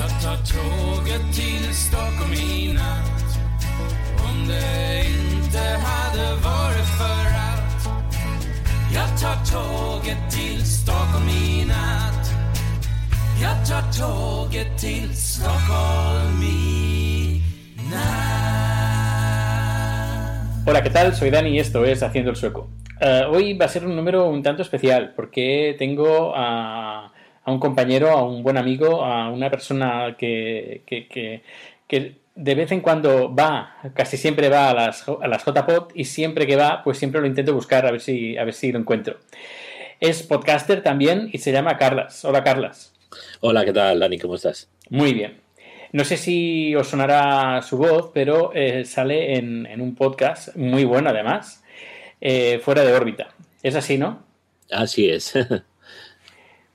I Hola, ¿qué tal? Soy Dani y esto es Haciendo el Sueco. Eh, hoy va a ser un número un tanto especial porque tengo a, a un compañero, a un buen amigo, a una persona que, que, que- que de vez en cuando va, casi siempre va a las, a las JPod y siempre que va, pues siempre lo intento buscar a ver si, a ver si lo encuentro. Es podcaster también y se llama Carlas. Hola, Carlas. Hola, ¿qué tal, Dani? ¿Cómo estás? Muy bien. No sé si os sonará su voz, pero eh, sale en, en un podcast muy bueno además, eh, fuera de órbita. Es así, ¿no? Así es.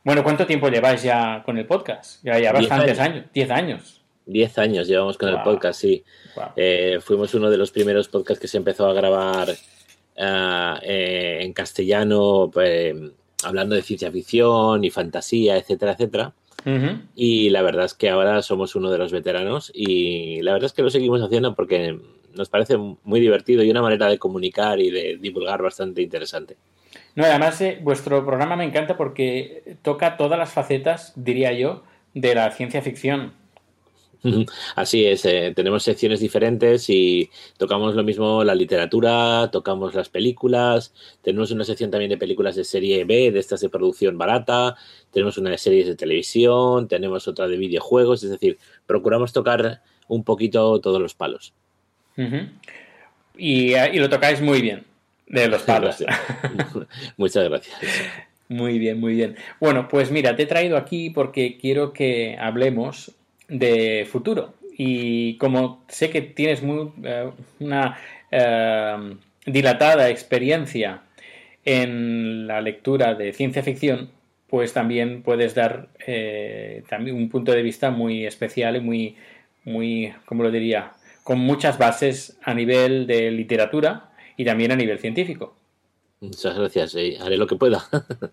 Bueno, ¿cuánto tiempo lleváis ya con el podcast? Ya, ya bastantes años. años. Diez años. Diez años llevamos con el podcast, sí. Wow. Eh, fuimos uno de los primeros podcasts que se empezó a grabar ah, eh, en castellano, pues, hablando de ciencia ficción y fantasía, etcétera, etcétera. Y la verdad es que ahora somos uno de los veteranos y la verdad es que lo seguimos haciendo porque nos parece muy divertido y una manera de comunicar y de divulgar bastante interesante. No, además, eh, vuestro programa me encanta porque toca todas las facetas, diría yo, de la ciencia ficción. Así es, eh, tenemos secciones diferentes y tocamos lo mismo la literatura, tocamos las películas, tenemos una sección también de películas de serie B, de estas de producción barata, tenemos una de series de televisión, tenemos otra de videojuegos, es decir, procuramos tocar un poquito todos los palos. Y, eh, y lo tocáis muy bien, de los palos. Muchas gracias. Muy bien, muy bien. Bueno, pues mira, te he traído aquí porque quiero que hablemos de futuro. Y como sé que tienes muy, eh, una eh, dilatada experiencia en la lectura de ciencia ficción, pues también puedes dar eh, también un punto de vista muy especial y muy, muy, ¿cómo lo diría? Con muchas bases a nivel de literatura y también a nivel científico. Muchas gracias, eh, haré lo que pueda.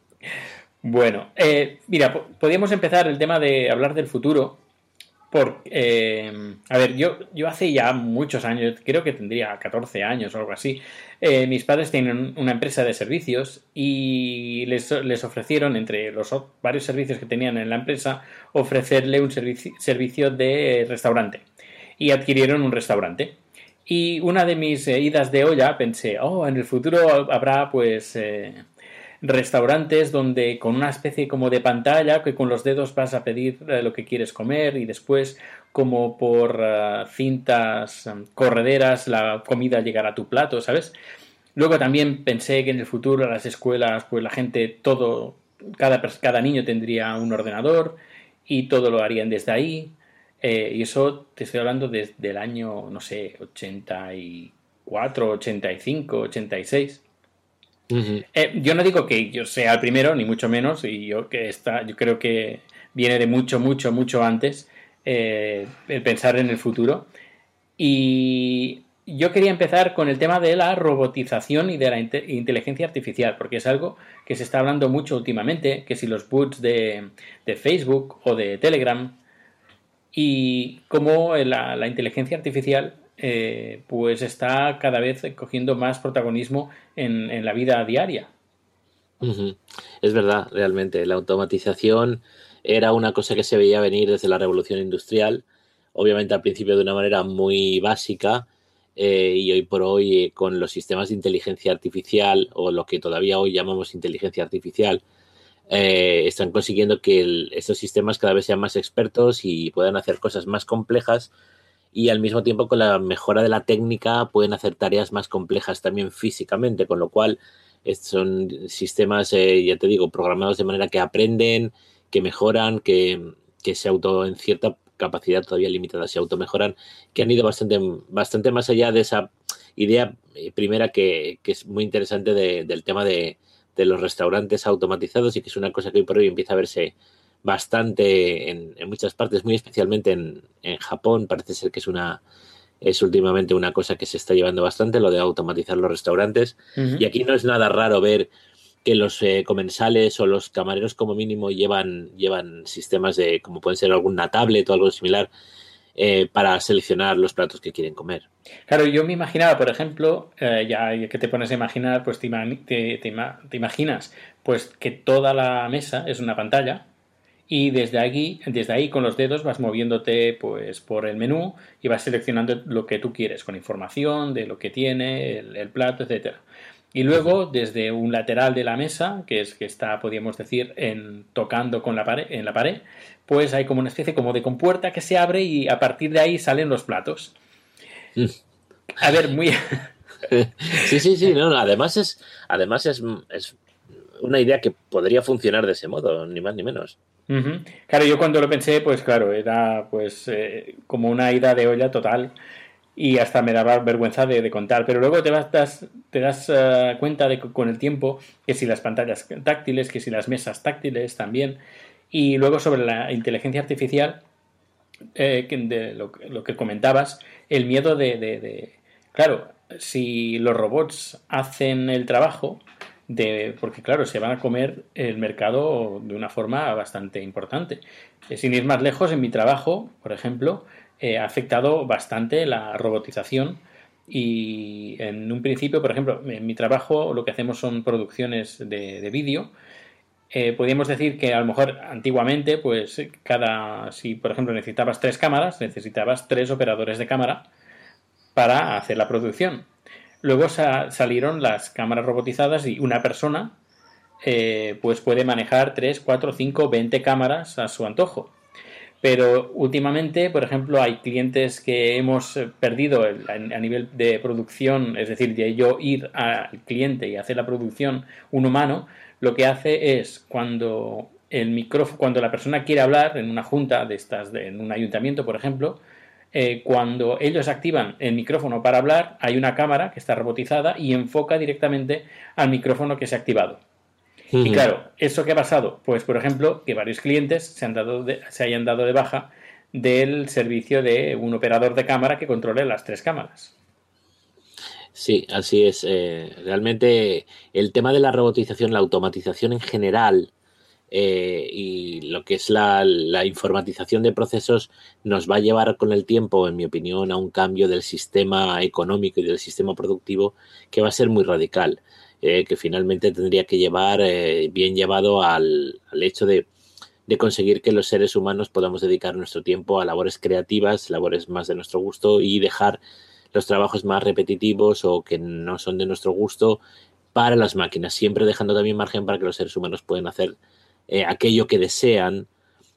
Bueno, eh, mira, po- podríamos empezar el tema de hablar del futuro. Por, eh, a ver, yo, yo hace ya muchos años, creo que tendría 14 años o algo así, eh, mis padres tienen una empresa de servicios y les, les ofrecieron, entre los varios servicios que tenían en la empresa, ofrecerle un servici- servicio de restaurante. Y adquirieron un restaurante. Y una de mis eh, idas de olla pensé, oh, en el futuro habrá pues eh, restaurantes donde con una especie como de pantalla que con los dedos vas a pedir eh, lo que quieres comer y después como por eh, cintas eh, correderas la comida llegará a tu plato, ¿sabes? Luego también pensé que en el futuro las escuelas pues la gente todo cada, cada niño tendría un ordenador y todo lo harían desde ahí. Eh, y eso te estoy hablando desde el año, no sé, 84, 85, 86. Ujú. Eh, yo no digo que yo sea el primero, ni mucho menos, y yo que está, yo creo que viene de mucho, mucho, mucho antes eh, el pensar en el futuro. Y yo quería empezar con el tema de la robotización y de la inte- inteligencia artificial, porque es algo que se está hablando mucho últimamente, que si los boots de, de Facebook o de Telegram, y cómo la, la inteligencia artificial eh, pues está cada vez cogiendo más protagonismo en, en la vida diaria. Es verdad, realmente. La automatización era una cosa que se veía venir desde la revolución industrial, obviamente al principio de una manera muy básica, eh, y hoy por hoy eh, con los sistemas de inteligencia artificial, o lo que todavía hoy llamamos inteligencia artificial, eh, están consiguiendo que el- estos sistemas cada vez sean más expertos y puedan hacer cosas más complejas y al mismo tiempo con la mejora de la técnica pueden hacer tareas más complejas también físicamente, con lo cual son sistemas, eh, ya te digo, programados de manera que aprenden, que mejoran, que, que se auto, en cierta capacidad todavía limitada, se automejoran, que han ido bastante, bastante más allá de esa idea eh, primera que, que es muy interesante de- del tema de, de los restaurantes automatizados y que es una cosa que hoy por hoy empieza a verse bastante en, en muchas partes, muy especialmente en, en Japón, parece ser que es una es últimamente una cosa que se está llevando bastante, lo de automatizar los restaurantes. Y aquí no es nada raro ver que los eh, comensales o los camareros como mínimo llevan, llevan sistemas de, como pueden ser alguna tablet o algo similar, eh, para seleccionar los platos que quieren comer. Claro, yo me imaginaba, por ejemplo, eh, ya que te pones a imaginar, pues te, te- te ima- te imaginas pues que toda la mesa es una pantalla y desde aquí, desde ahí con los dedos vas moviéndote pues por el menú y vas seleccionando lo que tú quieres con información de lo que tiene el, el plato, etcétera. Y luego desde un lateral de la mesa, que es que está, podríamos decir, en, tocando con la pared, en la pared, pues hay como una especie como de compuerta que se abre y a partir de ahí salen los platos. A ver, muy, Sí, sí, sí, no, no, además es, además es, es una idea que podría funcionar de ese modo, ni más ni menos. Claro, yo cuando lo pensé, pues claro, era pues eh, como una ida de olla total y hasta me daba vergüenza de, de contar. Pero luego te, vas, das, te das eh, cuenta de que con el tiempo que si las pantallas táctiles, que si las mesas táctiles también. Y luego sobre la inteligencia artificial, eh, lo, que- comentabas, el miedo de, Claro, si los robots hacen el trabajo, de, porque claro, se van a comer el mercado de una forma bastante importante. Eh, Sin ir más lejos, en mi trabajo, por ejemplo, eh, ha afectado bastante la robotización y en un principio, por ejemplo, en mi trabajo lo que hacemos son producciones de vídeo eh, podríamos decir que a lo mejor antiguamente, pues cada, si por ejemplo necesitabas tres cámaras, necesitabas tres operadores de cámara para hacer la producción. Luego sa- salieron las cámaras robotizadas y una persona eh, pues puede manejar 3, 4, 5, 20 cámaras a su antojo. Pero últimamente, por ejemplo, hay clientes que hemos eh, perdido a nivel de producción, es decir, de yo ir al cliente y hacer la producción un humano, lo que hace es cuando el micrófono, cuando la persona quiere hablar en una junta de estas, de- en un ayuntamiento, por ejemplo, eh, cuando ellos activan el micrófono para hablar, hay una cámara que está robotizada y enfoca directamente al micrófono que se ha activado. Y claro, ¿eso qué ha pasado? Pues, por ejemplo, que varios clientes se, han dado de- se hayan dado de baja del servicio de un operador de cámara que controle las tres cámaras. Sí, así es. Eh, realmente el tema de la robotización, la automatización en general eh, y lo que es la, informatización de procesos nos va a llevar con el tiempo, en mi opinión, a un cambio del sistema económico y del sistema productivo que va a ser muy radical, eh, que finalmente tendría que llevar eh, bien llevado al, al hecho de, de conseguir que los seres humanos podamos dedicar nuestro tiempo a labores creativas, labores más de nuestro gusto y dejar los trabajos más repetitivos o que no son de nuestro gusto para las máquinas, siempre dejando también margen para que los seres humanos puedan hacer eh, aquello que desean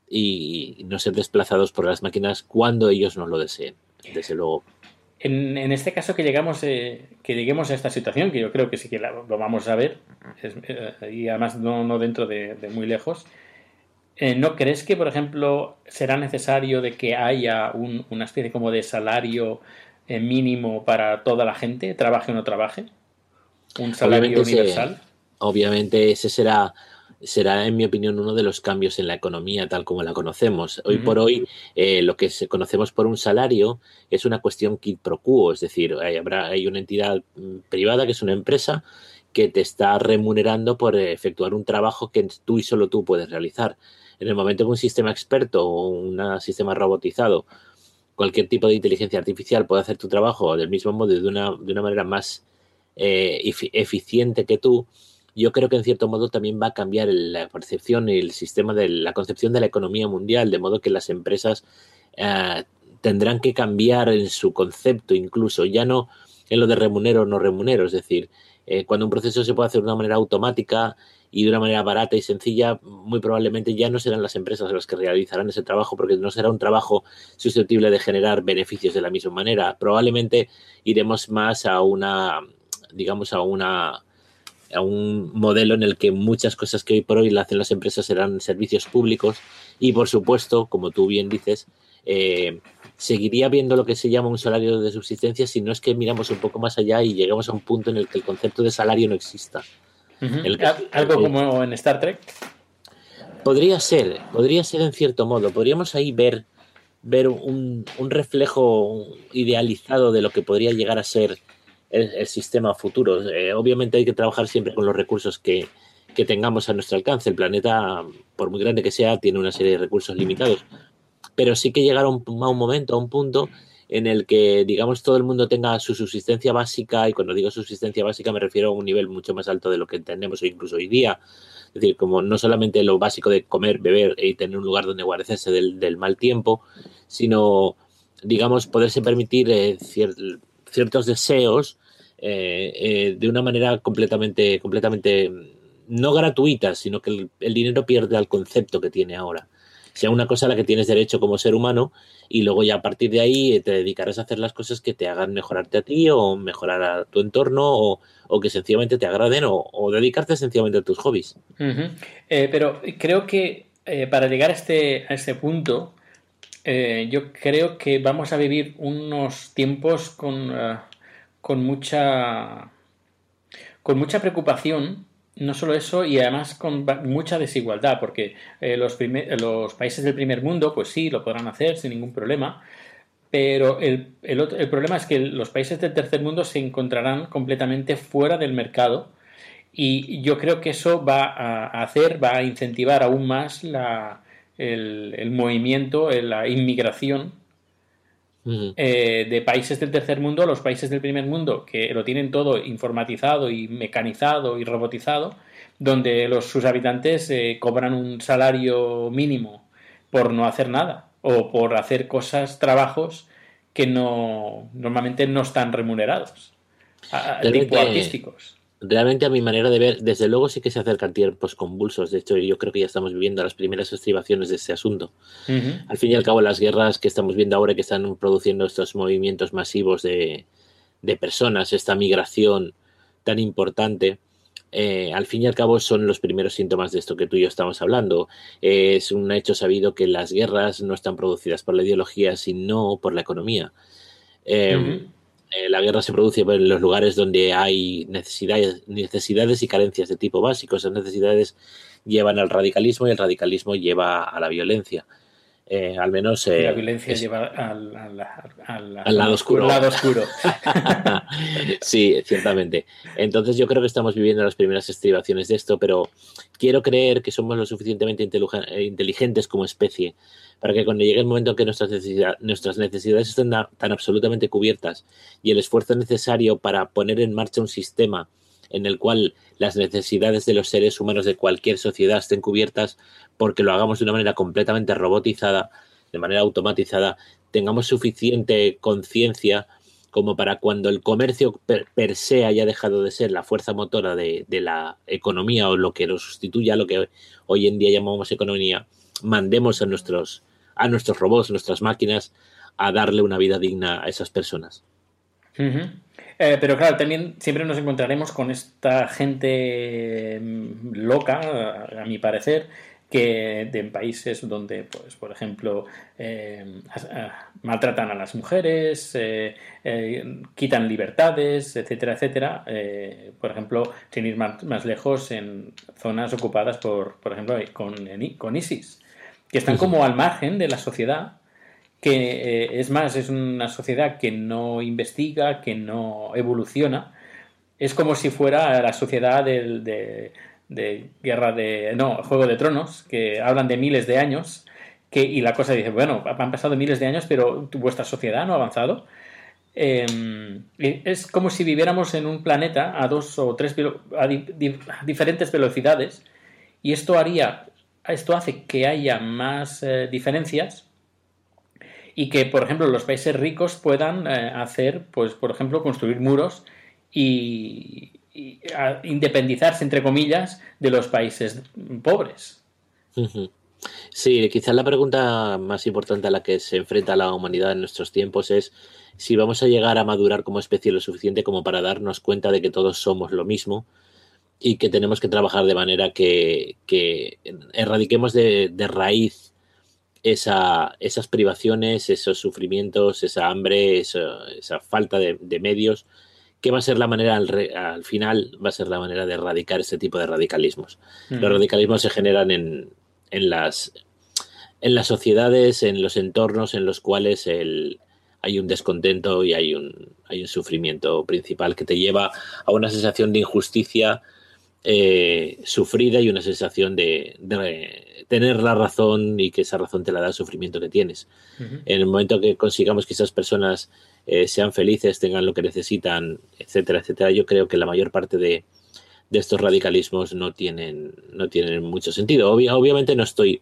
y no ser desplazados por las máquinas cuando ellos no lo deseen, desde luego. En, en este caso que llegamos eh, que lleguemos a esta situación, que yo creo que sí que lo vamos a ver, es- eh, y además no, no dentro de, muy lejos, eh, ¿no crees que, por ejemplo, será necesario de que haya un- una especie como de salario mínimo para toda la gente, trabaje o no trabaje? ¿Un salario Obviamente ese- universal? Obviamente ese será, será, en mi opinión, uno de los cambios en la economía tal como la conocemos. Hoy por hoy, eh, lo que se conocemos por un salario es una cuestión quid pro quo, es decir, hay, habrá, hay una entidad mm, privada que es una empresa que te está remunerando por eh, efectuar un trabajo que tú y solo tú puedes realizar. En el momento que un sistema experto o un sistema robotizado, cualquier tipo de inteligencia artificial puede hacer tu trabajo del mismo modo y de una, de una manera más eh, efi- eficiente que tú, yo creo que en cierto modo también va a cambiar la percepción y el sistema de la concepción de la economía mundial, de modo que las empresas eh, tendrán que cambiar en su concepto incluso, ya no en lo de remunero o no remunero, es decir, eh, cuando un proceso se puede hacer de una manera automática y de una manera barata y sencilla, muy probablemente ya no serán las empresas las que realizarán ese trabajo porque no será un trabajo susceptible de generar beneficios de la misma manera. Probablemente iremos más a una, digamos, a una a un modelo en el que muchas cosas que hoy por hoy la hacen las empresas serán servicios públicos y por supuesto, como tú bien dices, eh, seguiría viendo lo que se llama un salario de subsistencia si no es que miramos un poco más allá y llegamos a un punto en el que el concepto de salario no exista. Algo como en Star Trek. Podría ser, podría ser en cierto modo. Podríamos ahí ver, ver un, reflejo idealizado de lo que podría llegar a ser el, sistema futuro. Eh, obviamente hay que trabajar siempre con los recursos que, que tengamos a nuestro alcance. El planeta, por muy grande que sea, tiene una serie de recursos limitados. Pero sí que llegar a un, a un momento, a un punto en el que, digamos, todo el mundo tenga su subsistencia básica, y cuando digo subsistencia básica me refiero a un nivel mucho más alto de lo que entendemos incluso hoy día. Es decir, como no solamente lo básico de comer, beber y tener un lugar donde guarecerse del, mal tiempo, sino, digamos, poderse permitir eh, ciertos deseos eh, eh, de una manera completamente, completamente no gratuita, sino que el dinero pierde el concepto que tiene ahora sea una cosa a la que tienes derecho como ser humano y luego ya a partir de ahí te dedicarás a hacer las cosas que te hagan mejorarte a ti o mejorar a tu entorno o, que sencillamente te agraden o, dedicarte sencillamente a tus hobbies. Eh, pero creo que eh, para llegar a este, a este punto, eh, yo creo que vamos a vivir unos tiempos con, con mucha con mucha preocupación no solo eso, y además con mucha desigualdad, porque eh, los, países del primer mundo, pues sí, lo podrán hacer sin ningún problema, pero el, el, problema es que los países del tercer mundo se encontrarán completamente fuera del mercado y yo creo que eso va a hacer, va a incentivar aún más la, el, el movimiento, la inmigración eh, de países del tercer mundo a los países del primer mundo, que lo tienen todo informatizado y mecanizado y robotizado, donde los, sus habitantes eh, cobran un salario mínimo por no hacer nada o por hacer cosas, trabajos que no normalmente no están remunerados, tipo artísticos realmente a mi manera de ver, desde luego sí que se acercan tiempos convulsos. De hecho, yo creo que ya estamos viviendo las primeras estribaciones de ese asunto. Al fin y al cabo, las guerras que estamos viendo ahora que están produciendo estos movimientos masivos de, personas, esta migración tan importante, eh, al fin y al cabo son los primeros síntomas de esto que tú y yo estamos hablando. es un hecho sabido que las guerras no están producidas por la ideología, sino por la economía. Eh, eh, la guerra se produce en los lugares donde hay necesidades, necesidades y carencias de tipo básico. Esas necesidades llevan al radicalismo y el radicalismo lleva a la violencia. Eh, al menos. la eh, violencia lleva al, lado oscuro. lado oscuro. sí, ciertamente. Entonces, yo creo que estamos viviendo las primeras estribaciones de esto, pero quiero creer que somos lo suficientemente inteligentes como especie para que cuando llegue el momento en que nuestras, nuestras necesidades estén tan absolutamente cubiertas y el esfuerzo necesario para poner en marcha un sistema en el cual las necesidades de los seres humanos de cualquier sociedad estén cubiertas porque lo hagamos de una manera completamente robotizada, de manera automatizada, tengamos suficiente conciencia como para cuando el comercio per, se haya dejado de ser la fuerza motora de, de, la economía o lo que lo sustituya lo que hoy en día llamamos economía, mandemos a nuestros, a nuestros robots, nuestras máquinas, a darle una vida digna a esas personas. Eh, pero claro, también siempre nos encontraremos con esta gente mm, loca, a mi parecer, que de países donde, pues, por ejemplo, eh, maltratan a las mujeres, eh, quitan libertades, etcétera, etcétera. por ejemplo, sin ir más, lejos, en zonas ocupadas por, por ejemplo, con, con ISIS, que están como al margen de la sociedad que eh, es más, es una sociedad que no investiga, que no evoluciona. Es como si fuera la sociedad de, Guerra de... No, Juego de Tronos, que hablan de miles de años, que, y la cosa dice, bueno, han pasado miles de años, pero vuestra sociedad no ha avanzado. eh, es como si viviéramos en un planeta a dos o tres velo- a di- di- a diferentes velocidades y esto haría esto hace que haya más eh, diferencias y que por ejemplo los países ricos puedan eh, hacer pues por ejemplo construir muros y, independizarse entre comillas de los países pobres. Sí, quizás la pregunta más importante a la que se enfrenta la humanidad en nuestros tiempos es si vamos a llegar a madurar como especie lo suficiente como para darnos cuenta de que todos somos lo mismo y que tenemos que trabajar de manera que, que erradiquemos de, de raíz esa, esas privaciones, esos sufrimientos, esa hambre, esa, esa falta de, de medios, que va a ser la manera, al, re- al final, va a ser la manera de erradicar ese tipo de radicalismos. Los radicalismos se generan en, en las en las sociedades, en los entornos en los cuales el, hay un descontento y hay un, hay un sufrimiento principal que te lleva a una sensación de injusticia eh, sufrida y una sensación de, de tener la razón y que esa razón te la da el sufrimiento que tienes. En el momento que consigamos que esas personas eh, sean felices, tengan lo que necesitan, etcétera, etcétera, yo creo que la mayor parte de, de estos radicalismos no tienen, no tienen mucho sentido. Obvia- obviamente no estoy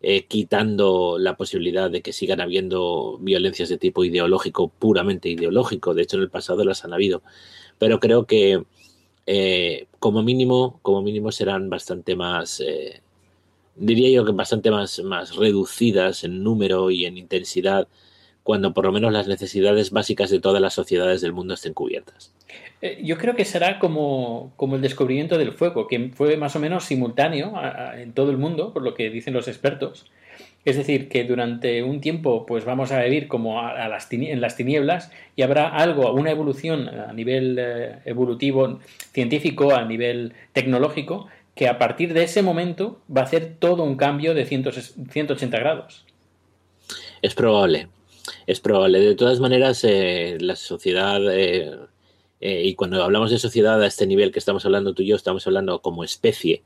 eh, quitando la posibilidad de que sigan habiendo violencias de tipo ideológico, puramente ideológico. De hecho, en el pasado las han habido. Pero creo que eh, como mínimo, como mínimo serán bastante más, eh, diría yo que bastante más, más reducidas en número y en intensidad cuando por lo menos las necesidades básicas de todas las sociedades del mundo estén cubiertas. Eh, Yo creo que será como, como el descubrimiento del fuego, que fue más o menos simultáneo en todo el mundo, por lo que dicen los expertos. Es decir, que durante un tiempo pues vamos a vivir como a, las en las tinieblas y habrá algo, una evolución a nivel eh, evolutivo, científico, a nivel tecnológico, que a partir de ese momento va a hacer todo un cambio de 100 180 grados. Es probable, es probable. De todas maneras, eh, la sociedad, eh, eh, y cuando hablamos de sociedad a este nivel que estamos hablando tú y yo, estamos hablando como especie,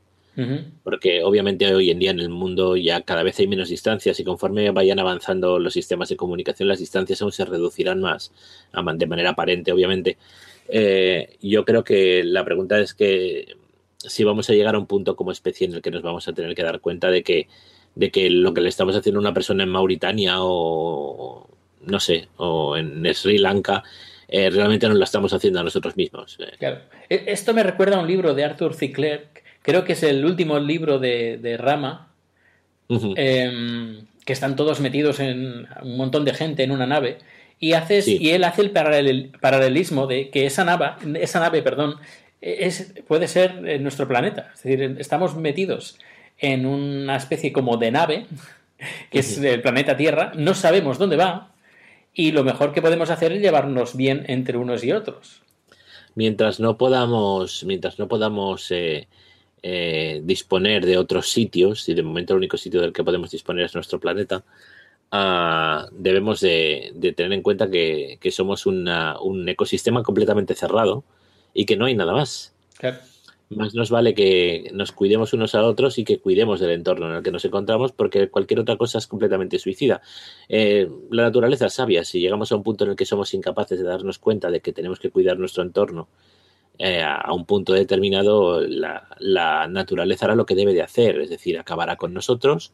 Porque obviamente hoy en día en el mundo ya cada vez hay menos distancias y conforme vayan avanzando los sistemas de comunicación, las distancias aún se reducirán más, de manera aparente, obviamente. Eh, yo creo que la pregunta es que si vamos a llegar a un punto como especie en el que nos vamos a tener que dar cuenta de que, de que lo que le estamos haciendo a una persona en Mauritania o no sé, o en Sri Lanka, eh, realmente no lo estamos haciendo a nosotros mismos. Claro. E- Esto me recuerda a un libro de Arthur C. Clarke, creo que es el último libro de, de Rama, eh, que están todos metidos en un montón de gente en una nave, y, haces, Sí. y él hace el paralel- paralelismo de que esa nave, esa nave perdón, es, puede ser en nuestro planeta. Es decir, estamos metidos en una especie como de nave, que es el planeta Tierra, no sabemos dónde va, y lo mejor que podemos hacer es llevarnos bien entre unos y otros. mientras no podamos, mientras no podamos eh, eh, disponer de otros sitios, y de momento el único sitio del que podemos disponer es nuestro planeta, ah, debemos de, de tener en cuenta que, que somos una- un ecosistema completamente cerrado y que no hay nada más. Claro. Más nos vale que nos cuidemos unos a otros y que cuidemos del entorno en el que nos encontramos, porque cualquier otra cosa es completamente suicida. Eh, la naturaleza es sabia. Si llegamos a un punto en el que somos incapaces de darnos cuenta de que tenemos que cuidar nuestro entorno eh, a un punto determinado, la, la naturaleza hará lo que debe de hacer, es decir, acabará con nosotros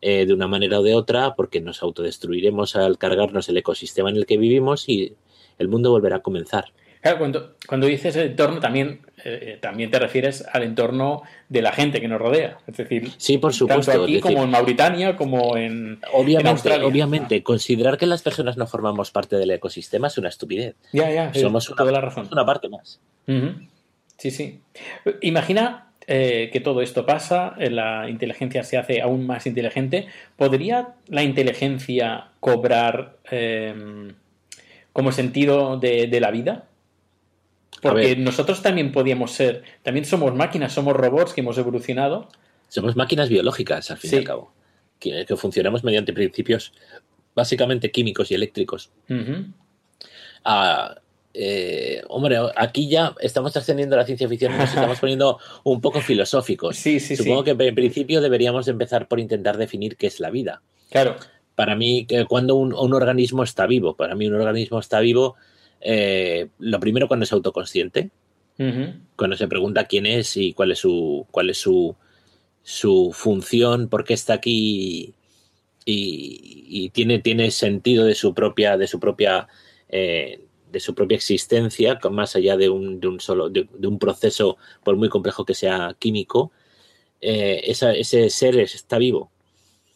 eh, de una manera o de otra, porque nos autodestruiremos al cargarnos el ecosistema en el que vivimos y el mundo volverá a comenzar. Claro, cuando, cuando dices el entorno también, eh, también te refieres al entorno de la gente que nos rodea. Es decir, Sí, por supuesto. tanto aquí decir, como en Mauritania, como en, en Obviamente, Australia. obviamente, considerar que las personas no formamos parte del ecosistema es una estupidez. Ya, ya, sí, Somos una, toda la razón. una parte más. Sí, sí. Imagina eh, que todo esto pasa, eh, la inteligencia se hace aún más inteligente. ¿Podría la inteligencia cobrar eh, como sentido de, de la vida? Porque nosotros también podíamos ser, también somos máquinas, somos robots que hemos evolucionado. Somos máquinas biológicas, al fin Sí. y al cabo, que, que funcionamos mediante principios básicamente químicos y eléctricos. Ah, eh, hombre, aquí ya estamos trascendiendo la ciencia ficción y nos estamos poniendo un poco filosóficos. Sí, sí, Supongo que en principio deberíamos empezar por intentar definir qué es la vida. Claro. para mí, que cuando un, un organismo está vivo, para mí un organismo está vivo, eh, lo primero cuando es autoconsciente, cuando se pregunta quién es y cuál es su, cuál es su, su función, por qué está aquí y, y tiene, tiene sentido de su propia, de su propia, eh, de su propia existencia, más allá de un, de un solo, de, de un proceso, por muy complejo que sea químico, eh, esa- ese ser es- está vivo.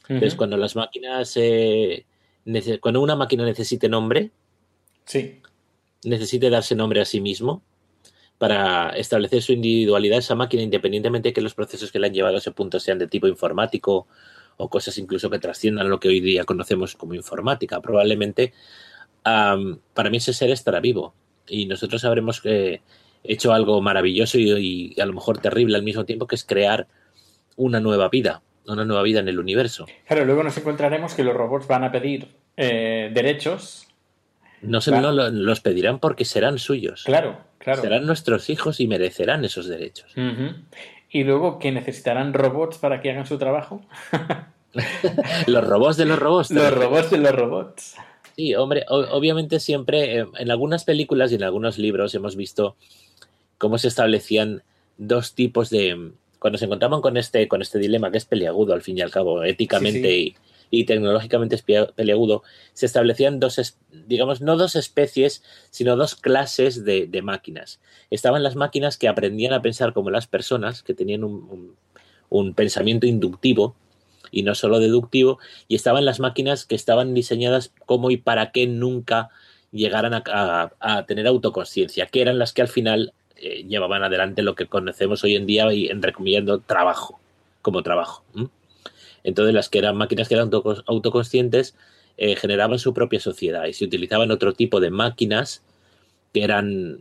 Entonces, cuando las máquinas, eh, cuando una máquina necesite nombre, Sí. Necesite darse nombre a sí mismo para establecer su individualidad, esa máquina, independientemente de que los procesos que le han llevado a ese punto sean de tipo informático o cosas incluso que trasciendan lo que hoy día conocemos como informática, probablemente am, para mí ese ser estará vivo y nosotros habremos eh, hecho algo maravilloso y, y a lo mejor terrible al mismo tiempo, que es crear una nueva vida, una nueva vida en el universo. Claro, luego nos encontraremos que los robots van a pedir eh, derechos. No se Claro. no lo- los pedirán porque serán suyos. Claro, claro. Serán nuestros hijos y merecerán esos derechos. Y luego que necesitarán robots para que hagan su trabajo. Los robots de los robots. ¿te Los robots de los robots. Sí, hombre, o- obviamente siempre eh, en algunas películas y en algunos libros hemos visto cómo se establecían dos tipos de cuando se encontraban con este con este dilema que es peliagudo al fin y al cabo éticamente Sí, Y, y tecnológicamente peliagudo se establecían dos digamos no dos especies sino dos clases de, máquinas estaban las máquinas que aprendían a pensar como las personas que tenían un, pensamiento inductivo y no solo deductivo, y estaban las máquinas que estaban diseñadas como y para qué nunca llegaran a, tener autoconsciencia, que eran las que al final eh, llevaban adelante lo que conocemos hoy en día y entrecomillando trabajo, como trabajo. Entonces las que eran máquinas que eran autocons- autoconscientes eh, generaban su propia sociedad y se utilizaban otro tipo de máquinas que eran,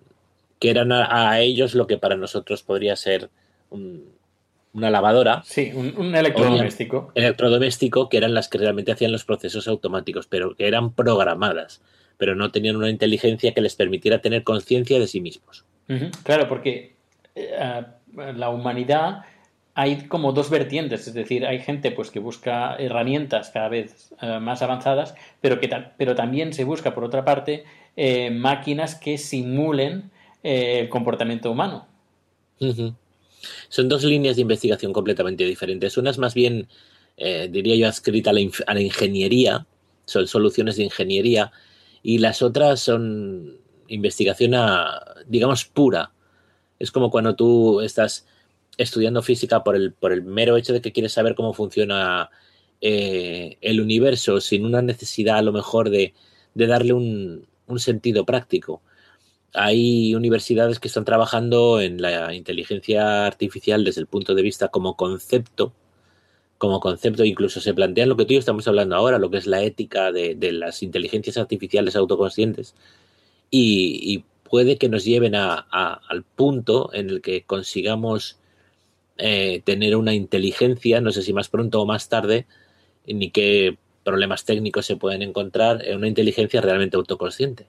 que eran a, a ellos lo que para nosotros podría ser un- una lavadora, Sí, un, un electrodoméstico. electrodoméstico que eran las que realmente hacían los procesos automáticos, pero que eran programadas, pero no tenían una inteligencia que les permitiera tener conciencia de sí mismos. Claro, porque eh, la humanidad hay como dos vertientes, es decir, hay gente pues que busca herramientas cada vez eh, más avanzadas, pero que ta- pero también se busca por otra parte eh, máquinas que simulen eh, el comportamiento humano. Son dos líneas de investigación completamente diferentes. Una es más bien, diría yo, adscrita a la, inf- a la ingeniería, son soluciones de ingeniería, y las otras son investigación, a, digamos, pura. Es como cuando tú estás estudiando física por el, por el mero hecho de que quieres saber cómo funciona eh, el universo sin una necesidad a lo mejor de, de darle un, un sentido práctico. Hay universidades que están trabajando en la inteligencia artificial desde el punto de vista como concepto, como concepto, incluso se plantean lo que tú y yo estamos hablando ahora, lo que es la ética de, de las inteligencias artificiales autoconscientes, y, puede que nos lleven a- al punto en el que consigamos eh, tener una inteligencia, no sé si más pronto o más tarde, ni qué problemas técnicos se pueden encontrar en una inteligencia realmente autoconsciente.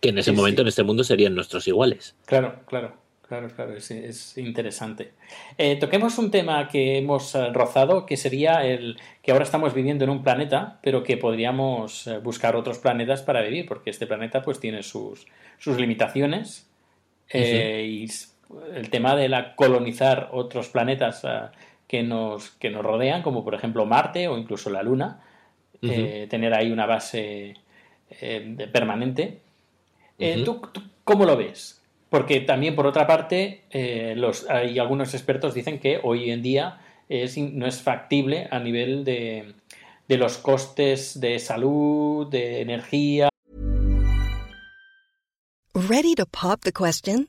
Que en ese Sí, momento, sí. en este mundo, serían nuestros iguales. Claro, claro, claro, claro, es, es interesante. Eh, toquemos un tema que hemos eh, rozado, que sería el que ahora estamos viviendo en un planeta, pero que podríamos buscar otros planetas para vivir, porque este planeta pues tiene sus, sus limitaciones eh, y el tema de la colonizar otros planetas eh, que nos, que nos rodean, como por ejemplo Marte o incluso la Luna, eh, tener ahí una base eh, de- permanente. Eh. ¿tú, tú cómo lo ves? Porque también, por otra parte, eh, los, hay algunos expertos dicen que hoy en día es, no es factible a nivel de, de los costes de salud, de energía. Ready to pop the question?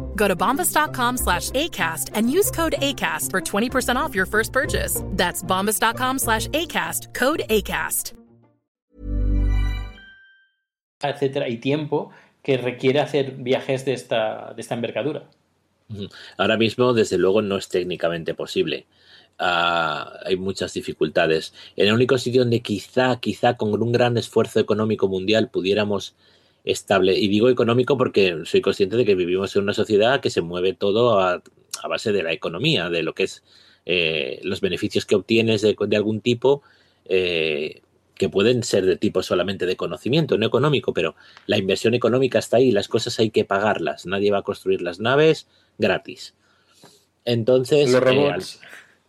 Go to bombas.com slash ACAST and use code ACAST for 20% off your first purchase. That's bombas.com slash ACAST, code ACAST. etcétera, y tiempo que requiere hacer viajes de esta, de esta envergadura. Ahora mismo, desde luego, no es técnicamente posible. Ah, hay muchas dificultades. En el único sitio donde quizá, quizá con un gran esfuerzo económico mundial pudiéramos estable, y digo económico porque soy consciente de que vivimos en una sociedad que se mueve todo a, a base de la economía, de lo que es eh, los beneficios que obtienes de, de algún tipo, eh, que pueden ser de tipo solamente de conocimiento, no económico, pero la inversión económica está ahí, las cosas hay que pagarlas, nadie va a construir las naves gratis. Entonces, Los eh, robots.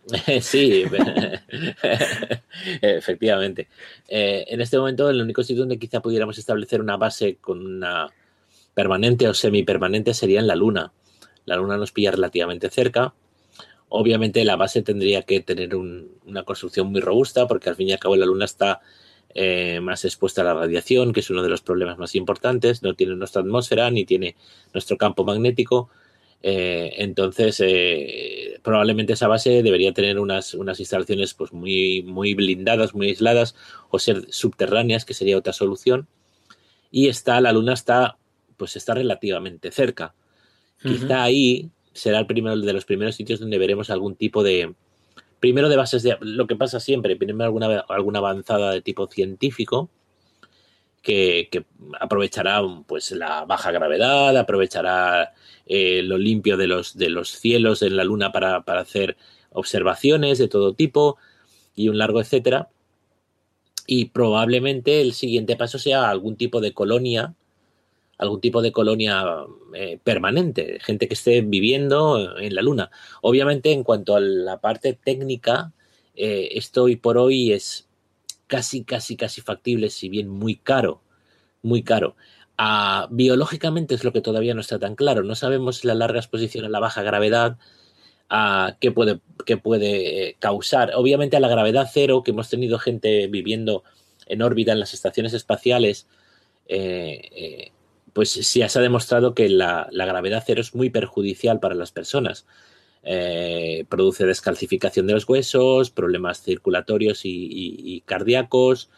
sí, efectivamente. Eh, en este momento, el único sitio donde quizá pudiéramos establecer una base con una permanente o semipermanente sería en la Luna. La Luna nos pilla relativamente cerca. Obviamente la base tendría que tener un- una construcción muy robusta porque al fin y al cabo la Luna está eh, más expuesta a la radiación, que es uno de los problemas más importantes. No tiene nuestra atmósfera ni tiene nuestro campo magnético. Eh, entonces, eh, probablemente esa base debería tener unas, unas instalaciones pues, muy, muy blindadas, muy aisladas, o ser subterráneas, que sería otra solución. Y está, la Luna está, pues está relativamente cerca. Quizá ahí será el primero de los primeros sitios donde veremos algún tipo de. Primero de bases de. Lo que pasa siempre, primero alguna, alguna avanzada de tipo científico que, aprovechará pues la baja gravedad, aprovechará eh, lo limpio de los, de los cielos en la Luna para, para hacer observaciones de todo tipo y un largo etcétera. Y probablemente el siguiente paso sea algún tipo de colonia, algún tipo de colonia eh, permanente, gente que esté viviendo en la Luna. Obviamente, en cuanto a la parte técnica, eh, esto hoy por hoy es casi, casi, casi factible, si bien muy caro, muy caro. Ah, biológicamente es lo que todavía no está tan claro. No sabemos la larga exposición a la baja gravedad, a qué puede, puede eh, causar. Obviamente a la gravedad cero, que hemos tenido gente viviendo en órbita en las estaciones espaciales, eh, eh, pues sí se ha demostrado que la, la gravedad cero es muy perjudicial para las personas. Eh, produce descalcificación de los huesos, problemas circulatorios y, y- y cardíacos,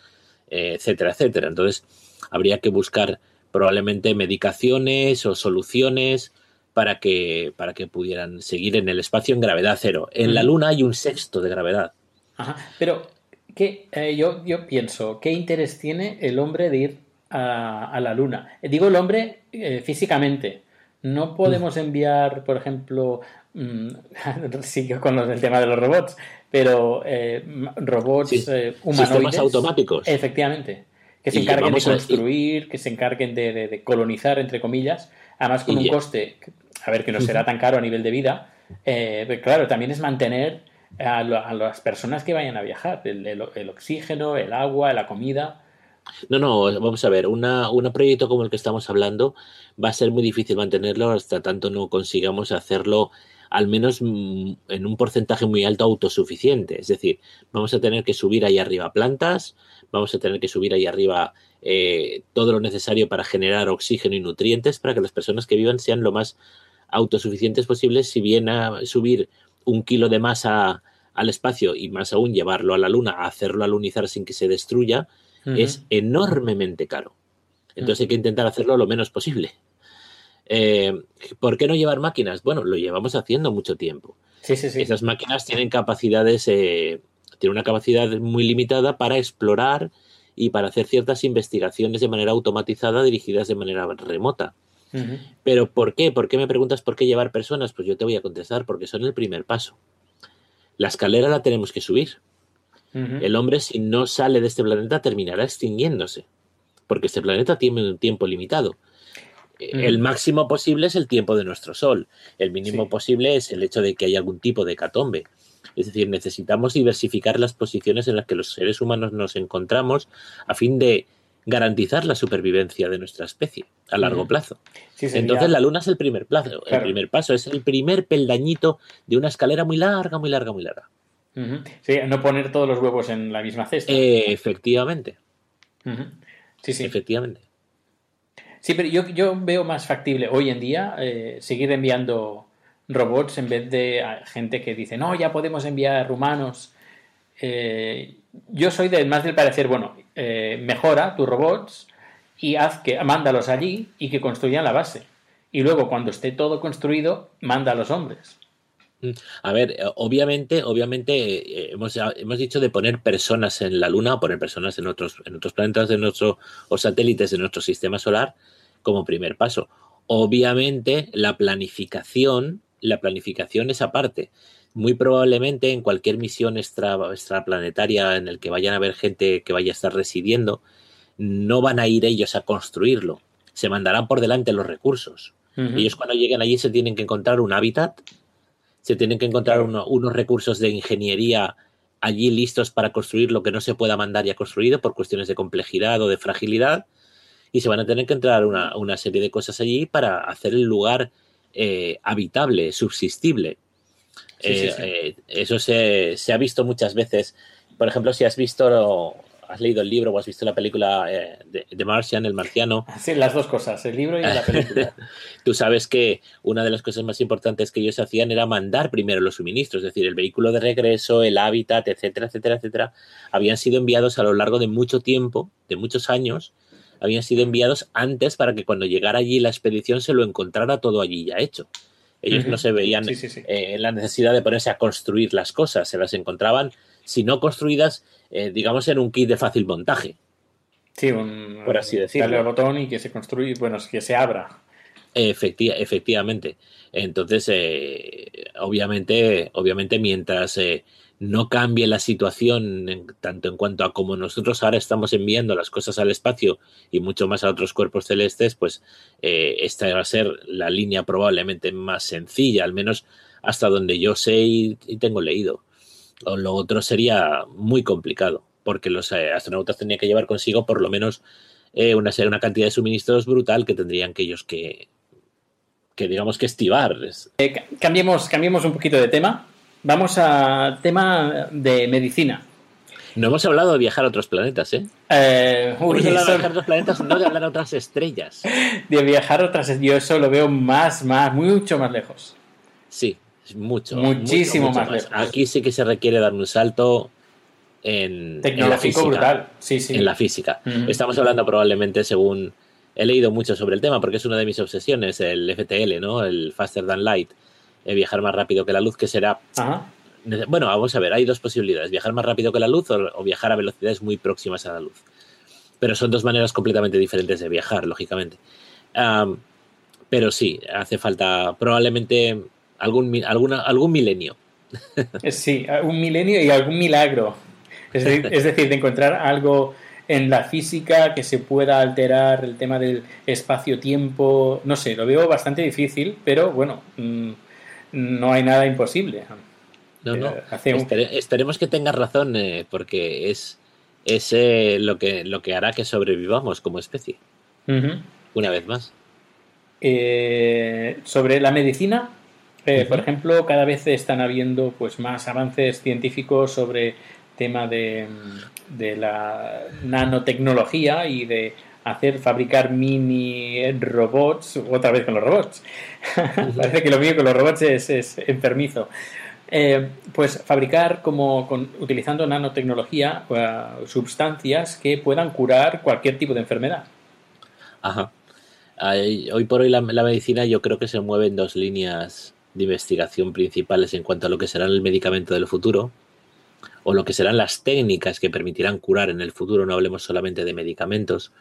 eh, etcétera, etcétera. Entonces, habría que buscar probablemente medicaciones o soluciones para que, para que pudieran seguir en el espacio en gravedad cero. En la. Luna hay un sexto de gravedad. Ajá. Pero ¿qué, eh, yo, yo pienso, ¿qué interés tiene el hombre de ir a, a la luna? Digo el hombre eh, físicamente. No podemos enviar, por ejemplo, mm, sigo con el tema de los robots, pero eh, robots Sí. eh, Sistemas humanoides. automáticos. Efectivamente. Que se encarguen de a- construir, que se encarguen de, de- de colonizar, entre comillas, además con Y un ya. coste, a ver, que no será tan caro a nivel de vida, eh, pero claro, también es mantener a, lo- a las personas que vayan a viajar, el, el- el oxígeno, el agua, la comida. No, no, vamos a ver, una, un proyecto como el que estamos hablando va a ser muy difícil mantenerlo hasta tanto no consigamos hacerlo al menos mm, en un porcentaje muy alto autosuficiente. Es decir, vamos a tener que subir ahí arriba plantas, vamos a tener que subir ahí arriba eh, todo lo necesario para generar oxígeno y nutrientes para que las personas que vivan sean lo más autosuficientes posibles, si bien a subir un kilo de masa al espacio y más aún llevarlo a la luna, a hacerlo alunizar sin que se destruya, es enormemente caro. Entonces hay que intentar hacerlo lo menos posible. Eh, ¿Por qué no llevar máquinas? Bueno, lo llevamos haciendo mucho tiempo. Sí, sí, sí. Esas máquinas tienen capacidades, eh, tienen una capacidad muy limitada para explorar y para hacer ciertas investigaciones de manera automatizada dirigidas de manera remota. Pero ¿por qué? ¿Por qué me preguntas por qué llevar personas? Pues yo te voy a contestar, porque son el primer paso. La escalera la tenemos que subir. El hombre, si no sale de este planeta, terminará extinguiéndose, porque este planeta tiene un tiempo limitado. El máximo posible es el tiempo de nuestro Sol, el mínimo Sí. posible es el hecho de que haya algún tipo de hecatombe. Es decir, necesitamos diversificar las posiciones en las que los seres humanos nos encontramos a fin de garantizar la supervivencia de nuestra especie a largo plazo. Sí, sería- Entonces la luna es el primer plazo, el primer paso, es el primer peldañito de una escalera muy larga, muy larga, muy larga. Sí, no poner todos los huevos en la misma cesta. Eh, efectivamente. Sí, sí. efectivamente. Sí, pero yo, yo veo más factible hoy en día eh, seguir enviando robots en vez de gente que dice, no, ya podemos enviar humanos. Eh, yo soy del, más del parecer, bueno, eh, mejora tus robots y haz que, mándalos allí y que construyan la base. Y luego, cuando esté todo construido, manda a los hombres. A ver, eh, obviamente, obviamente hemos, hemos dicho de poner personas en la Luna o poner personas en otros, en otros planetas de nuestro, o satélites de nuestro sistema solar como primer paso. Obviamente, la planificación, la planificación es aparte. Muy probablemente en cualquier misión extra, extraplanetaria en el que vayan a haber gente que vaya a estar residiendo, no van a ir ellos a construirlo. Se mandarán por delante los recursos. Ellos cuando lleguen allí se tienen que encontrar un hábitat, se tienen que encontrar uno- unos recursos de ingeniería allí listos para construir lo que no se pueda mandar ya construido por cuestiones de complejidad o de fragilidad y se van a tener que entrar una, una serie de cosas allí para hacer el lugar eh, habitable, subsistible. Sí, Eh, sí. eh, eso se, se ha visto muchas veces. Por ejemplo, si has visto, has leído el libro o has visto la película de, de Martian, El Marciano, Sí, las dos cosas, el libro y la película. Tú sabes que una de las cosas más importantes que ellos hacían era mandar primero los suministros, es decir, el vehículo de regreso, el hábitat, etcétera, etcétera, etcétera, habían sido enviados a lo largo de mucho tiempo, de muchos años, habían sido enviados antes para que cuando llegara allí la expedición se lo encontrara todo allí ya hecho. Ellos no se veían Sí, sí, sí. eh, en la necesidad de ponerse a construir las cosas, se las encontraban, si no construidas, eh, digamos, en un kit de fácil montaje. Sí, un, Por así decirlo. Darle al botón y que se construya, bueno, que se abra. Efecti- efectivamente. Entonces, eh, obviamente, obviamente, mientras eh, no cambie la situación en- tanto en cuanto a cómo nosotros ahora estamos enviando las cosas al espacio y mucho más a otros cuerpos celestes, pues eh, esta va a ser la línea probablemente más sencilla, al menos hasta donde yo sé y, tengo leído. O lo otro sería muy complicado, porque los eh, astronautas tenían que llevar consigo por lo menos eh, una, una cantidad de suministros brutal que tendrían que ellos que, que digamos que estivar. Es- Eh, ca- cambiemos, cambiemos un poquito de tema. Vamos a tema de medicina. No hemos hablado de viajar a otros planetas, ¿eh? Eh, uy, Hemos hablado de viajar a otros planetas, no de hablar a otras estrellas. de viajar a otras, yo eso lo veo más, más, mucho más lejos. Sí, mucho. Muchísimo mucho, más lejos. Aquí sí que se requiere dar un salto en, en la Tecnológico física. brutal. Sí, sí. En la física. Estamos hablando probablemente según... He leído mucho sobre el tema porque es una de mis obsesiones, el FTL, ¿no? El Faster Than Light. Eh, viajar más rápido que la luz, que será Ajá. Bueno, vamos a ver, hay dos posibilidades, viajar más rápido que la luz o, o viajar a velocidades muy próximas a la luz. Pero son dos maneras completamente diferentes de viajar, lógicamente. Am, pero sí, hace falta probablemente algún, alguna, algún milenio. Eh, Sí, un milenio y algún milagro. Es decir, es decir, de encontrar algo en la física que se pueda alterar el tema del espacio-tiempo. No sé, lo veo bastante difícil, pero bueno, mm, no hay nada imposible. No, no. Eh, esperemos que tengas razón, eh, porque es, es eh, lo, que, lo que hará que sobrevivamos como especie, una vez más. Eh, sobre la medicina, por ejemplo, cada vez están habiendo pues más avances científicos sobre tema de, de la nanotecnología y de hacer fabricar mini robots, otra vez con los robots. Parece que lo mío con los robots es, es enfermizo. Eh, pues fabricar como con, utilizando nanotecnología eh, sustancias que puedan curar cualquier tipo de enfermedad. Ajá. Hoy por hoy la, la medicina yo creo que se mueve en dos líneas de investigación principales en cuanto a lo que será el medicamento del futuro o lo que serán las técnicas que permitirán curar en el futuro, no hablemos solamente de medicamentos.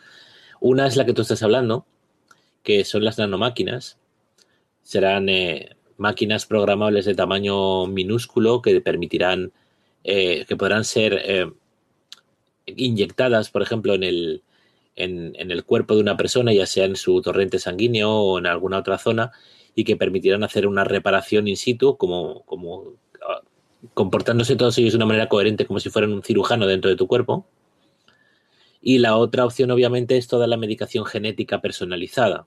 Una es la que tú estás hablando, que son las nanomáquinas. Serán eh, máquinas programables de tamaño minúsculo que permitirán, eh, que podrán ser eh, inyectadas, por ejemplo, en el, en, en, el cuerpo de una persona, ya sea en su torrente sanguíneo o en alguna otra zona, y que permitirán hacer una reparación in situ, como, como ah, comportándose todos ellos de una manera coherente, como si fueran un cirujano dentro de tu cuerpo. Y la otra opción, obviamente, es toda la medicación genética personalizada.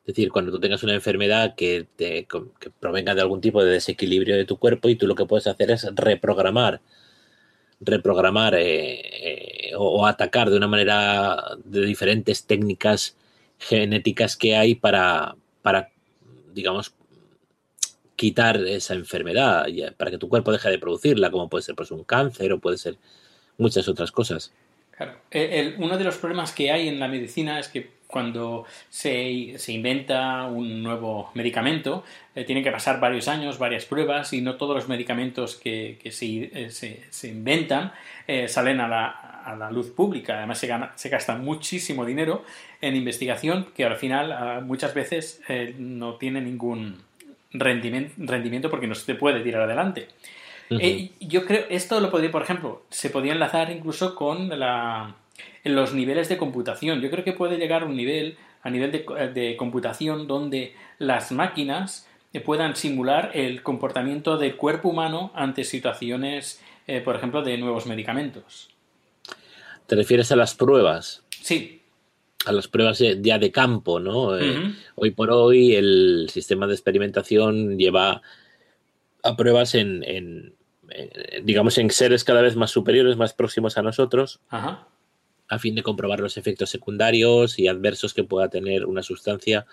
Es decir, cuando tú tengas una enfermedad que, te, que provenga de algún tipo de desequilibrio de tu cuerpo y tú lo que puedes hacer es reprogramar, reprogramar eh, eh, o, atacar de una manera de diferentes técnicas genéticas que hay para, para digamos, quitar esa enfermedad, para que tu cuerpo deje de producirla, como puede ser pues, un cáncer o puede ser muchas otras cosas. Uno de los problemas que hay en la medicina es que cuando se, se inventa un nuevo medicamento, eh, tienen que pasar varios años, varias pruebas, y no todos los medicamentos que, se, eh, se, se, inventan eh, salen a la, a la, luz pública. Además, se, gana, se, gasta muchísimo dinero en investigación que al final muchas veces no tiene ningún rendimiento, rendimiento porque no se puede tirar adelante. Uh -huh. eh, yo creo, esto lo podría, por ejemplo, se podría enlazar incluso con la, los niveles de computación. Yo creo que puede llegar a un nivel, a nivel de, de computación, donde las máquinas puedan simular el comportamiento del cuerpo humano ante situaciones, eh, por ejemplo, de nuevos medicamentos. ¿Te refieres a las pruebas? Sí. A las pruebas ya de campo, ¿no? Uh -huh. eh, hoy por hoy el sistema de experimentación lleva a pruebas en, en, en, digamos, en seres cada vez más superiores, más próximos a nosotros, Ajá. a fin de comprobar los efectos secundarios y adversos que pueda tener una sustancia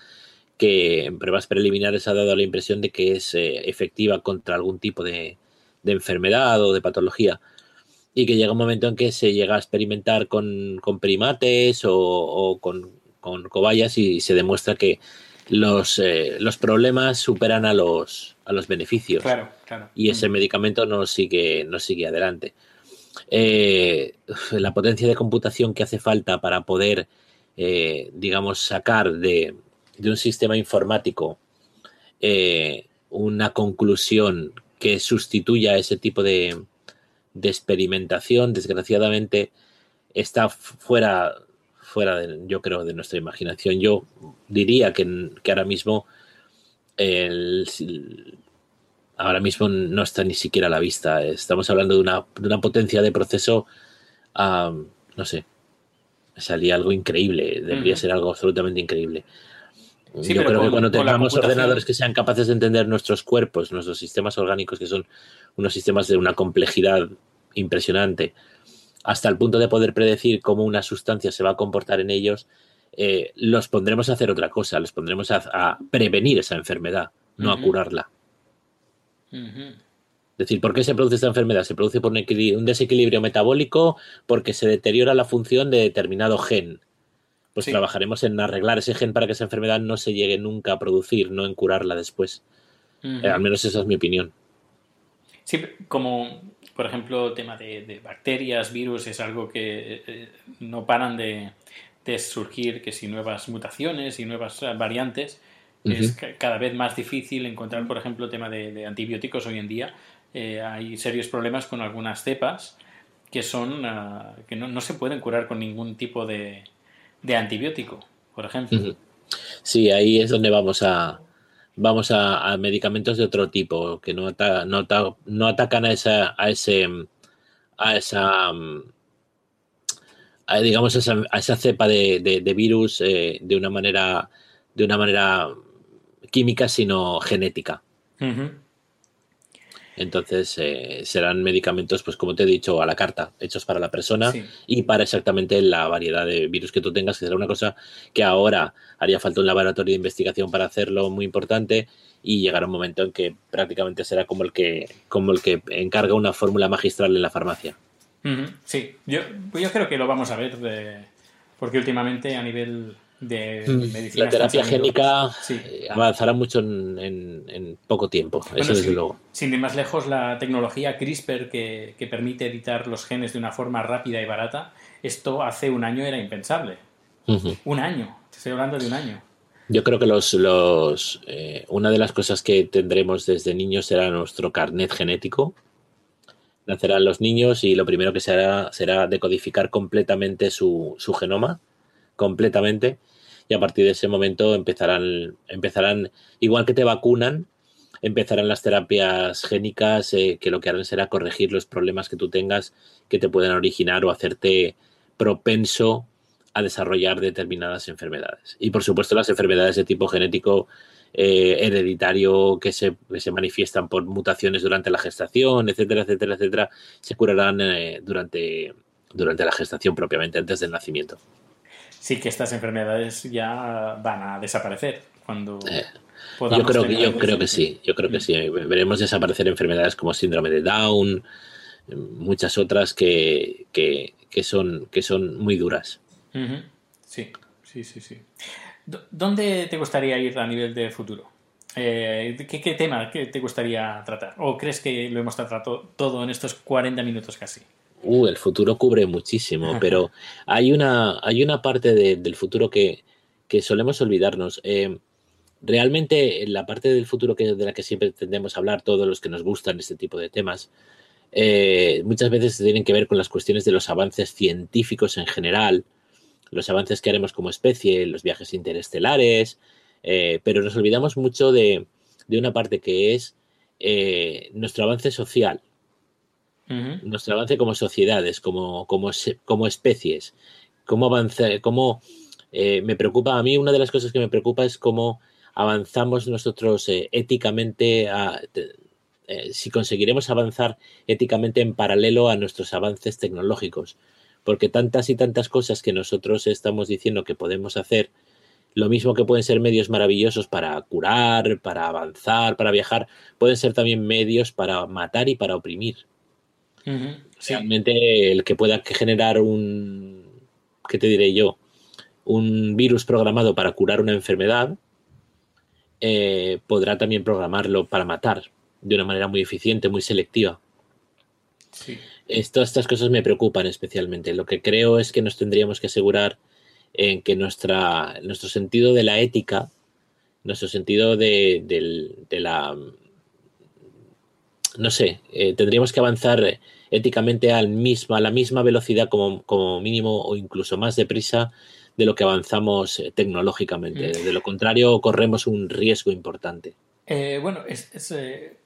que en pruebas preliminares ha dado la impresión de que es eh, efectiva contra algún tipo de, de, enfermedad o de patología. Y que llega un momento en que se llega a experimentar con, con primates o, o con, con, cobayas y se demuestra que los, eh, los problemas superan a los, a los beneficios. Claro, claro. Y ese mm. medicamento no sigue, no sigue adelante. Eh, la potencia de computación que hace falta para poder, eh, digamos, sacar de, de, un sistema informático una conclusión que sustituya ese tipo de, de experimentación, desgraciadamente, está fuera, fuera de, yo creo, de nuestra imaginación. Yo diría que, que ahora mismo el, ahora mismo no está ni siquiera a la vista. Estamos hablando de una, de una potencia de proceso, um, no sé, salía algo increíble, debería ser algo absolutamente increíble. Sí, Yo creo con, que cuando tengamos ordenadores que sean capaces de entender nuestros cuerpos, nuestros sistemas orgánicos, que son unos sistemas de una complejidad impresionante, hasta el punto de poder predecir cómo una sustancia se va a comportar en ellos, eh, los pondremos a hacer otra cosa, los pondremos a, a prevenir esa enfermedad, no uh -huh. a curarla. Uh -huh. Es decir, ¿por qué se produce esta enfermedad? Se produce por un, desequilibrio metabólico porque se deteriora la función de determinado gen. Pues sí. trabajaremos en arreglar ese gen para que esa enfermedad no se llegue nunca a producir, no en curarla después. Uh -huh. eh, al menos esa es mi opinión. Sí, como por ejemplo tema de, de bacterias, virus, es algo que eh, no paran de, de, surgir, que si nuevas mutaciones y nuevas variantes, uh -huh. es cada vez más difícil encontrar, por ejemplo, tema de, de antibióticos hoy en día. Eh, hay serios problemas con algunas cepas que son uh, que no, no, se pueden curar con ningún tipo de, de antibiótico, por ejemplo. Uh -huh. Sí, ahí es donde vamos a vamos a, medicamentos de otro tipo que no, ata, no, ata, no atacan a esa a ese a esa digamos a esa, a esa, cepa de, de, virus eh, de una manera de una manera química sino genética. Entonces eh, serán medicamentos, pues como te he dicho, a la carta, hechos para la persona sí. y para exactamente la variedad de virus que tú tengas, que será una cosa que ahora haría falta un laboratorio de investigación para hacerlo muy importante y llegará un momento en que prácticamente será como el que, como el que encarga una fórmula magistral en la farmacia. Uh -huh. Sí, yo, yo creo que lo vamos a ver de, porque últimamente a nivel de mm, medicina. La terapia génica sí. Eh, avanzará mucho en, en, en poco tiempo, bueno, eso desde sin, luego. Sin ir más lejos, la tecnología CRISPR que, que, permite editar los genes de una forma rápida y barata, esto hace un año era impensable. Uh -huh. Un año. Estoy hablando de un año. Yo creo que los, los eh, una de las cosas que tendremos desde niños será nuestro carnet genético. Nacerán los niños y lo primero que se hará será decodificar completamente su, su genoma, completamente, y a partir de ese momento empezarán, empezarán, igual que te vacunan, empezarán las terapias génicas eh, que lo que harán será corregir los problemas que tú tengas que te puedan originar o hacerte propenso a desarrollar determinadas enfermedades. Y por supuesto las enfermedades de tipo genético eh, hereditario que se, que se, manifiestan por mutaciones durante la gestación, etcétera, etcétera, etcétera, se curarán eh, durante, durante la gestación propiamente, antes del nacimiento. Sí, que estas enfermedades ya van a desaparecer cuando... Eh, yo creo que yo creo que sí, yo creo que sí. Veremos desaparecer enfermedades como síndrome de Down, muchas otras que, que, que son, que son muy duras. Sí, sí, sí, sí. ¿Dónde te gustaría ir a nivel de futuro? Eh, ¿qué, ¿qué, tema te gustaría tratar? ¿O crees que lo hemos tratado todo en estos 40 minutos casi? Uh, el futuro cubre muchísimo, pero hay una, hay una parte de, del futuro que, que, solemos olvidarnos. Eh, realmente la parte del futuro que, de la que siempre tendemos a hablar, todos los que nos gustan este tipo de temas, eh, muchas veces tienen que ver con las cuestiones de los avances científicos en general, los avances que haremos como especie, los viajes interestelares, eh, pero nos olvidamos mucho de, de una parte que es nuestro avance social, nuestro avance como sociedades, como, como, como especies, cómo avanza, cómo eh, me preocupa, a mí una de las cosas que me preocupa es cómo avanzamos nosotros eh, éticamente, eh, si conseguiremos avanzar éticamente en paralelo a nuestros avances tecnológicos porque tantas y tantas cosas que nosotros estamos diciendo que podemos hacer, lo mismo que pueden ser medios maravillosos para curar, para avanzar, para viajar, pueden ser también medios para matar y para oprimir. Uh -huh, sí. Realmente el que pueda generar un, ¿qué te diré yo? Un virus programado para curar una enfermedad, eh, podrá también programarlo para matar de una manera muy eficiente, muy selectiva. Sí. Esto, estas cosas me preocupan especialmente. Lo que creo es que nos tendríamos que asegurar en que nuestra, nuestro sentido de la ética, nuestro sentido de, de, de la... No sé, eh, tendríamos que avanzar éticamente al mismo, a la misma velocidad como, como mínimo o incluso más deprisa de lo que avanzamos eh, tecnológicamente. Mm. De lo contrario, corremos un riesgo importante. Eh, bueno, es, es,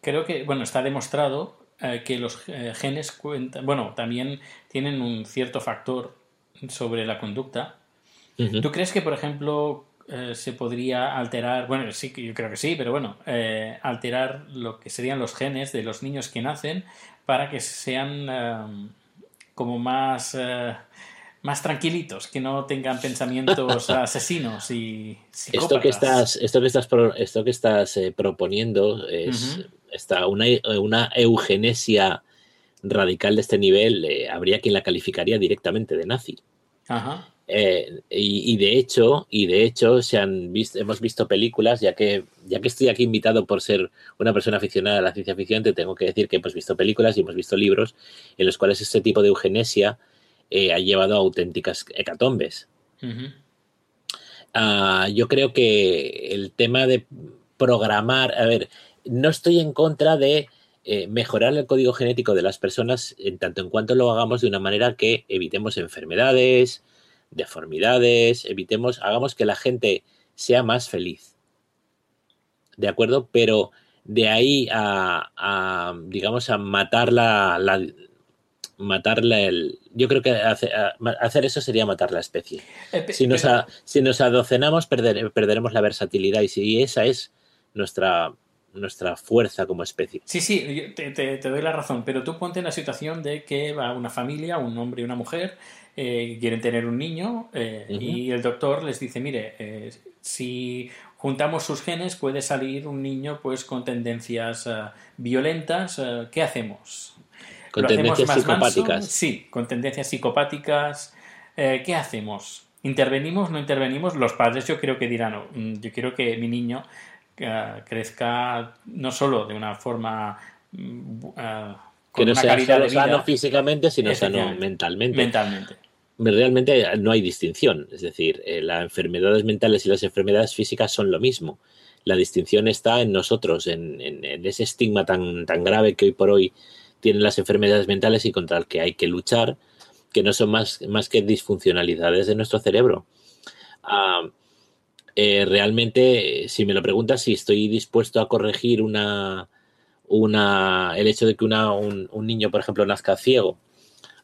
creo que bueno, está demostrado eh, que los eh, genes cuentan, bueno, también tienen un cierto factor sobre la conducta. Uh -huh. ¿Tú crees que, por ejemplo, eh, se podría alterar, bueno, sí, yo creo que sí, pero bueno, eh, alterar lo que serían los genes de los niños que nacen para que sean como más más tranquilitos, que no tengan pensamientos asesinos y psicópatas. Esto que estás, esto que estás, esto que estás eh, proponiendo es uh -huh. está una, una, eugenesia radical de este nivel, eh, habría quien la calificaría directamente de nazi. Ajá. Eh, y, y, de hecho, y de hecho, se han visto, hemos visto películas, ya que, ya que estoy aquí invitado por ser una persona aficionada a la ciencia ficción, te tengo que decir que hemos visto películas y hemos visto libros en los cuales este tipo de eugenesia eh, ha llevado a auténticas hecatombes. Uh -huh. uh, yo creo que el tema de programar, a ver, no estoy en contra de eh, mejorar el código genético de las personas en tanto en cuanto lo hagamos de una manera que evitemos enfermedades, deformidades, evitemos, hagamos que la gente sea más feliz. ¿De acuerdo? Pero de ahí a, a digamos, a matar la, la matarle el. Yo creo que hace, hacer eso sería matar la especie. Eh, si, nos a, si nos adocenamos, perder, perderemos la versatilidad y si esa es nuestra, nuestra fuerza como especie. Sí, sí, te, te, te, doy la razón, pero tú ponte en la situación de que va una familia, un hombre y una mujer, eh, quieren tener un niño eh, uh -huh. y el doctor les dice, mire, eh, si juntamos sus genes puede salir un niño pues con tendencias uh, violentas, ¿qué hacemos? Con tendencias psicopáticas. Manso? Sí, con tendencias psicopáticas. Eh, ¿Qué hacemos? ¿Intervenimos? ¿No intervenimos? Los padres yo creo que dirán, no, mm, yo quiero que mi niño crezca no solo de una forma... Uh, que no sea sano, físicamente, sino sano mentalmente. Mentalmente. Realmente no hay distinción. Es decir, eh, las enfermedades mentales y las enfermedades físicas son lo mismo. La distinción está en nosotros, en, ese estigma tan, tan grave que hoy por hoy tienen las enfermedades mentales y contra el que hay que luchar, que no son más, más que disfuncionalidades de nuestro cerebro. Ah, eh, realmente, si me lo preguntas, si estoy dispuesto a corregir una, una, el hecho de que una, un, un niño, por ejemplo, nazca ciego,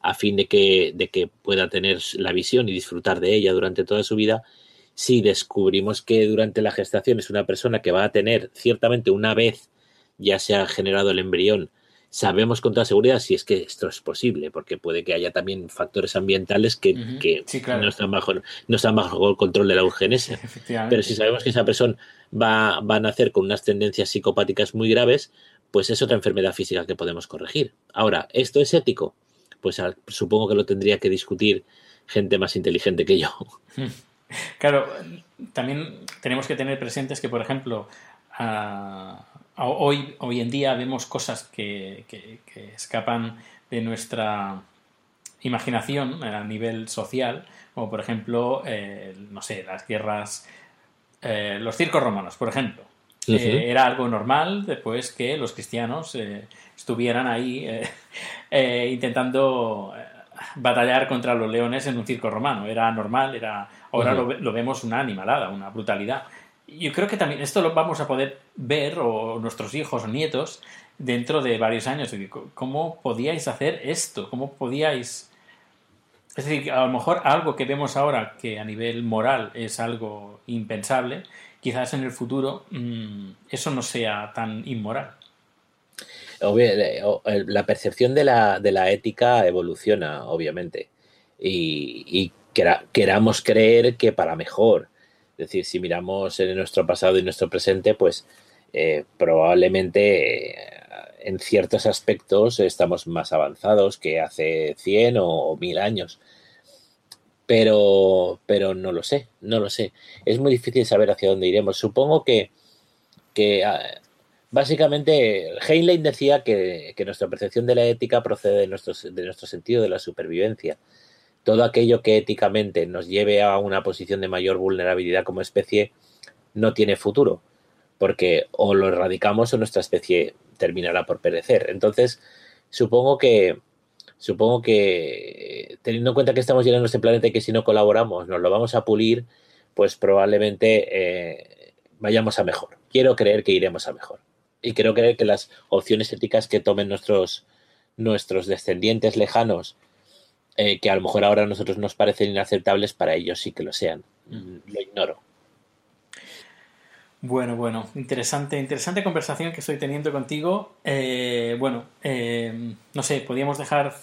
a fin de que, de que pueda tener la visión y disfrutar de ella durante toda su vida, si descubrimos que durante la gestación es una persona que va a tener ciertamente una vez ya se ha generado el embrión, sabemos con toda seguridad si es que esto es posible, porque puede que haya también factores ambientales que, no, están bajo, no están bajo el control de la eugenesia. Pero si sabemos que esa persona va, va a nacer con unas tendencias psicopáticas muy graves, pues es otra enfermedad física que podemos corregir. Ahora, ¿esto es ético? Pues supongo que lo tendría que discutir gente más inteligente que yo. Claro, también tenemos que tener presentes que, por ejemplo, hoy, hoy en día vemos cosas que, escapan de nuestra imaginación a nivel social, como por ejemplo, no sé, las guerras, eh, los circos romanos, por ejemplo. Eh, era algo normal después que los cristianos estuvieran ahí eh, eh, intentando eh, batallar contra los leones en un circo romano. Era normal, era ahora lo, vemos una animalada, una brutalidad. Yo creo que también esto lo vamos a poder ver, o nuestros hijos o nietos, dentro de varios años. ¿Cómo podíais hacer esto? ¿Cómo podíais...? Es decir, a lo mejor algo que vemos ahora que a nivel moral es algo impensable, quizás en el futuro mm, eso no sea tan inmoral la percepción de la, de la ética evoluciona, obviamente, y, queramos creer que para mejor. Es decir, si miramos en nuestro pasado y nuestro presente, pues eh, probablemente eh, en ciertos aspectos estamos más avanzados que hace 100 o 1000 años. Pero, pero no lo sé, no lo sé. Es muy difícil saber hacia dónde iremos. Supongo que, que ah, Básicamente, Heinlein decía que, nuestra percepción de la ética procede de nuestro, de nuestro sentido de la supervivencia. Todo aquello que éticamente nos lleve a una posición de mayor vulnerabilidad como especie no tiene futuro, porque o lo erradicamos o nuestra especie terminará por perecer. Entonces, supongo que, supongo que teniendo en cuenta que estamos llenando este planeta y que si no colaboramos nos lo vamos a pulir, pues probablemente eh, vayamos a mejor. Quiero creer que iremos a mejor y creo que, que las opciones éticas que tomen nuestros, nuestros descendientes lejanos, eh, que a lo mejor ahora a nosotros nos parecen inaceptables, para ellos sí que lo sean. Mm, lo ignoro. Bueno, bueno, interesante, interesante conversación que estoy teniendo contigo. Eh, bueno, eh, no sé, ¿podríamos dejar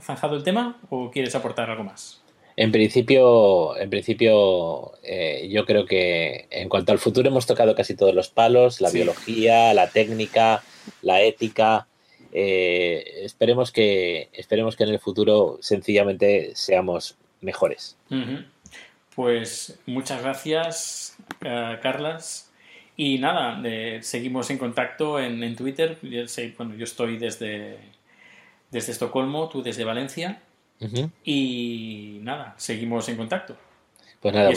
zanjado el tema o quieres aportar algo más? En principio, en principio eh, yo creo que en cuanto al futuro hemos tocado casi todos los palos, la biología, la técnica, la ética. Esperemos, que, esperemos que en el futuro sencillamente seamos mejores. Pues muchas gracias, uh, Carlas. Y nada, seguimos en contacto en, Twitter. bueno, yo estoy desde, desde Estocolmo, tú desde Valencia. Y nada, seguimos en contacto. Pues nada,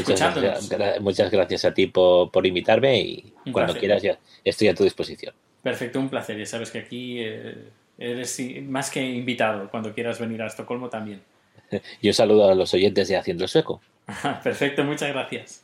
muchas gracias, a ti por, invitarme y cuando quieras ya estoy a tu disposición. Perfecto, un placer. Ya sabes que aquí eh, eres más que invitado. Cuando quieras venir a Estocolmo también. Yo saludo a los oyentes de Haciendo Sueco. Perfecto, muchas gracias.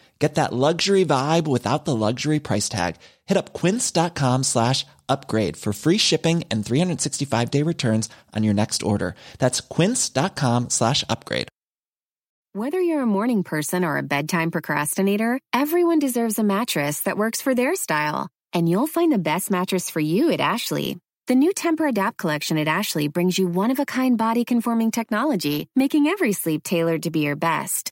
Get that luxury vibe without the luxury price tag. Hit up quince.com slash upgrade for free shipping and 365 day returns on your next order. That's quince.com slash upgrade. Whether you're a morning person or a bedtime procrastinator, everyone deserves a mattress that works for their style. And you'll find the best mattress for you at Ashley. The new Temper Adapt collection at Ashley brings you one of a kind body conforming technology, making every sleep tailored to be your best.